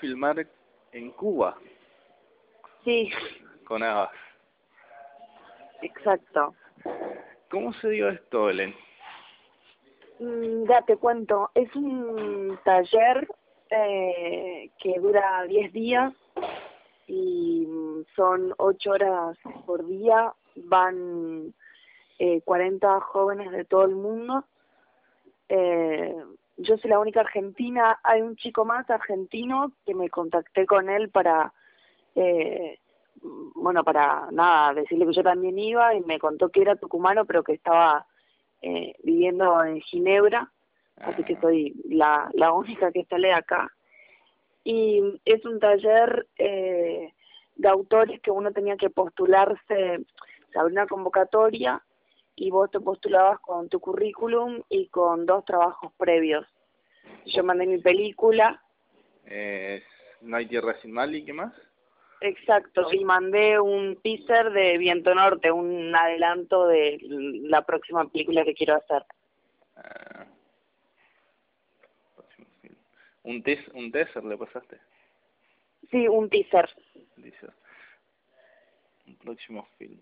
filmar en Cuba. Sí. Con Abbas. Exacto. ¿Cómo se dio esto, Belén? Mm, ya te cuento, es un taller eh, que dura 10 días y son 8 horas por día, van eh, 40 jóvenes de todo el mundo. Eh, yo soy la única argentina, hay un chico más argentino que me contacté con él para, eh, bueno, para nada, decirle que yo también iba y me contó que era tucumano pero que estaba eh, viviendo en Ginebra, así que soy la, la única que sale acá. Y es un taller eh, de autores que uno tenía que postularse, se abrió una convocatoria y vos te postulabas con tu currículum y con dos trabajos previos. Yo mandé mi película. Eh, ¿No hay tierra sin mal y qué más? Exacto, y mandé un teaser de Viento Norte, un adelanto de la próxima película que quiero hacer. Ah. ¿Un, tes ¿Un teaser le pasaste? Sí, un teaser. Teaser. Un próximo film.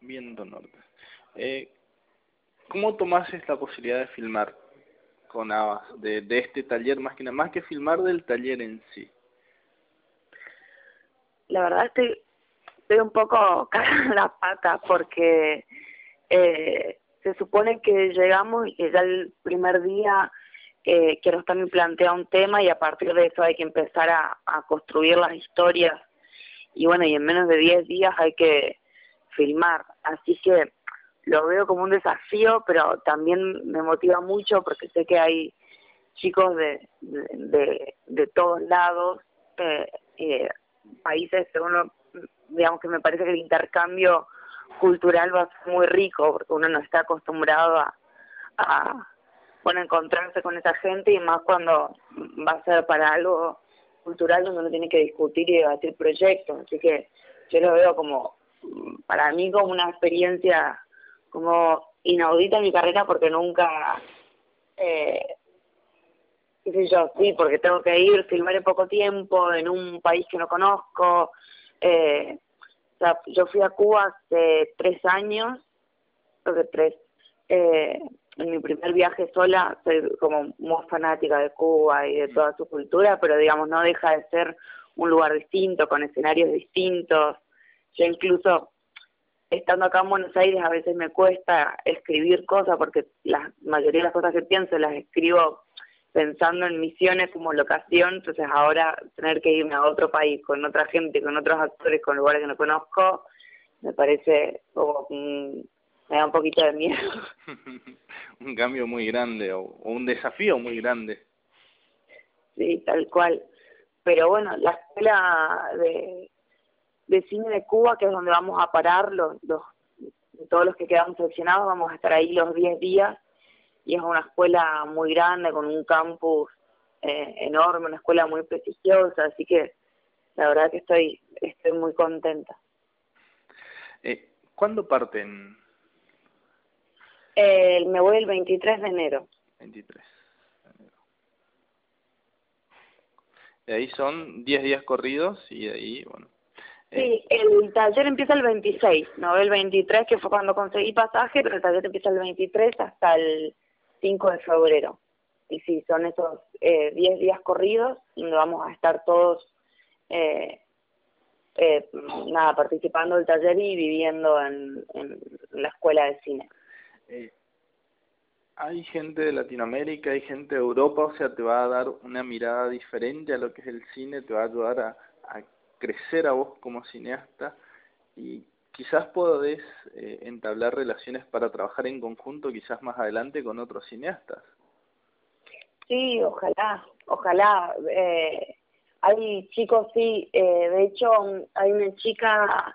Viento Norte. Eh, ¿Cómo tomás esta posibilidad de filmar con de, de este taller más que nada, más que filmar del taller en sí? la verdad estoy, estoy un poco cara la pata porque eh, se supone que llegamos y que ya el primer día eh, quiero también plantea un tema y a partir de eso hay que empezar a, a construir las historias y bueno, y en menos de 10 días hay que filmar, así que lo veo como un desafío, pero también me motiva mucho porque sé que hay chicos de, de, todos lados eh, países que uno, digamos que me parece que el intercambio cultural va a ser muy rico, porque uno no está acostumbrado a, a bueno, encontrarse con esa gente y más cuando va a ser para algo cultural donde uno tiene que discutir y debatir proyectos. Así que yo lo veo como, para mí, como una experiencia como inaudita en mi carrera porque nunca eh, qué yo, sí, porque tengo que ir, filmar en poco tiempo, en un país que no conozco. Eh, o sea, yo fui a Cuba hace tres años, creo que tres. Eh, en mi primer viaje sola, soy como muy fanática de Cuba y de toda su cultura, pero digamos, no deja de ser un lugar distinto, con escenarios distintos. Yo incluso, estando acá en Buenos Aires, a veces me cuesta escribir cosas, porque la mayoría de las cosas que pienso las escribo pensando en misiones como locación, entonces ahora tener que irme a otro país con otra gente, con otros actores, con lugares que no conozco, me parece como me da un poquito de miedo. un cambio muy grande o, un desafío muy grande. Sí, tal cual. Pero bueno, la escuela de, de cine de Cuba, que es donde vamos a parar, los, los todos los que quedamos seleccionados, vamos a estar ahí los 10 días y es una escuela muy grande con un campus eh, enorme, una escuela muy prestigiosa, así que la verdad que estoy estoy muy contenta. Eh, ¿Cuándo parten? Eh, me voy el 23 de enero. 23 de enero. De ahí son 10 días corridos y de ahí, bueno. Sí, el taller empieza el 26, no el 23 que fue cuando conseguí pasaje, pero el taller empieza el 23 hasta el 5 de febrero. Y sí, son esos eh, 10 días corridos donde vamos a estar todos eh, eh, nada participando del taller y viviendo en, la escuela de cine. Eh, hay gente de Latinoamérica, hay gente de Europa, o sea, te va a dar una mirada diferente a lo que es el cine, te va a ayudar a crecer a vos como cineasta y quizás podés eh, entablar relaciones para trabajar en conjunto quizás más adelante con otros cineastas. Sí, ojalá, ojalá. Eh, hay chicos, sí, eh, de hecho hay una chica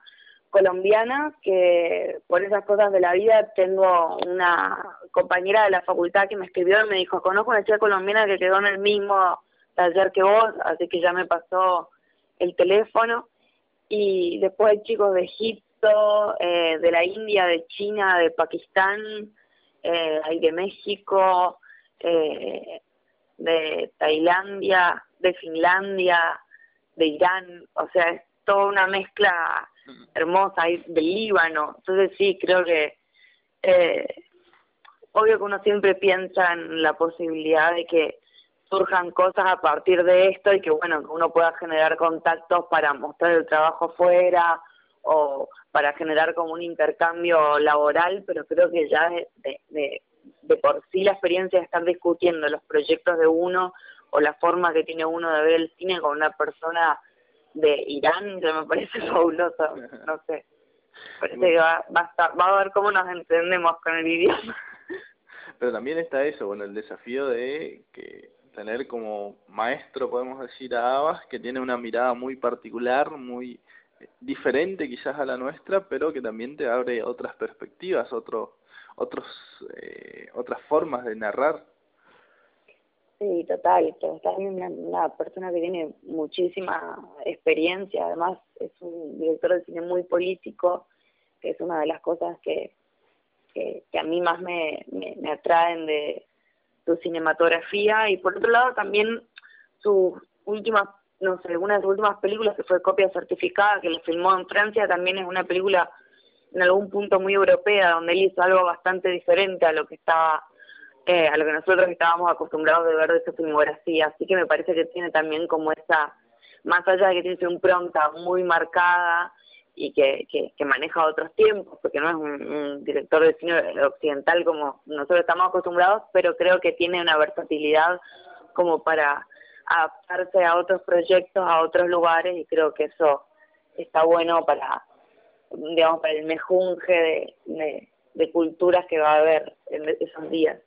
colombiana que por esas cosas de la vida tengo una compañera de la facultad que me escribió y me dijo, conozco una chica colombiana que quedó en el mismo taller que vos, así que ya me pasó el teléfono. Y después hay chicos de Egipto eh, de la India, de China, de Pakistán, eh, hay de México, eh, de Tailandia, de Finlandia, de Irán, o sea, es toda una mezcla hermosa ahí del Líbano. Entonces sí, creo que eh, obvio que uno siempre piensa en la posibilidad de que surjan cosas a partir de esto y que bueno, que uno pueda generar contactos para mostrar el trabajo fuera o para generar como un intercambio laboral, pero creo que ya de, de, por sí la experiencia de estar discutiendo los proyectos de uno o la forma que tiene uno de ver el cine con una persona de Irán, que me parece fabuloso, no sé. Parece que va, va, a estar, va a ver cómo nos entendemos con el idioma. Pero también está eso, bueno, el desafío de que tener como maestro, podemos decir, a Abbas, que tiene una mirada muy particular, muy diferente quizás a la nuestra, pero que también te abre otras perspectivas, otros otros eh, otras formas de narrar. Sí, total, pero también una, una persona que tiene muchísima experiencia, además es un director de cine muy político, que es una de las cosas que, que, a mí más me, me, atraen de su cinematografía y por otro lado también sus últimas, no sé, una de sus últimas películas que fue copia certificada, que lo filmó en Francia, también es una película en algún punto muy europea, donde él hizo algo bastante diferente a lo que estaba, eh, a lo que nosotros estábamos acostumbrados de ver de su filmografía, así que me parece que tiene también como esa, más allá de que tiene su impronta muy marcada, y que, que, maneja otros tiempos, porque no es un, director de cine occidental como nosotros estamos acostumbrados, pero creo que tiene una versatilidad como para adaptarse a otros proyectos, a otros lugares, y creo que eso está bueno para, digamos, para el mejunje de, de, de culturas que va a haber en esos días.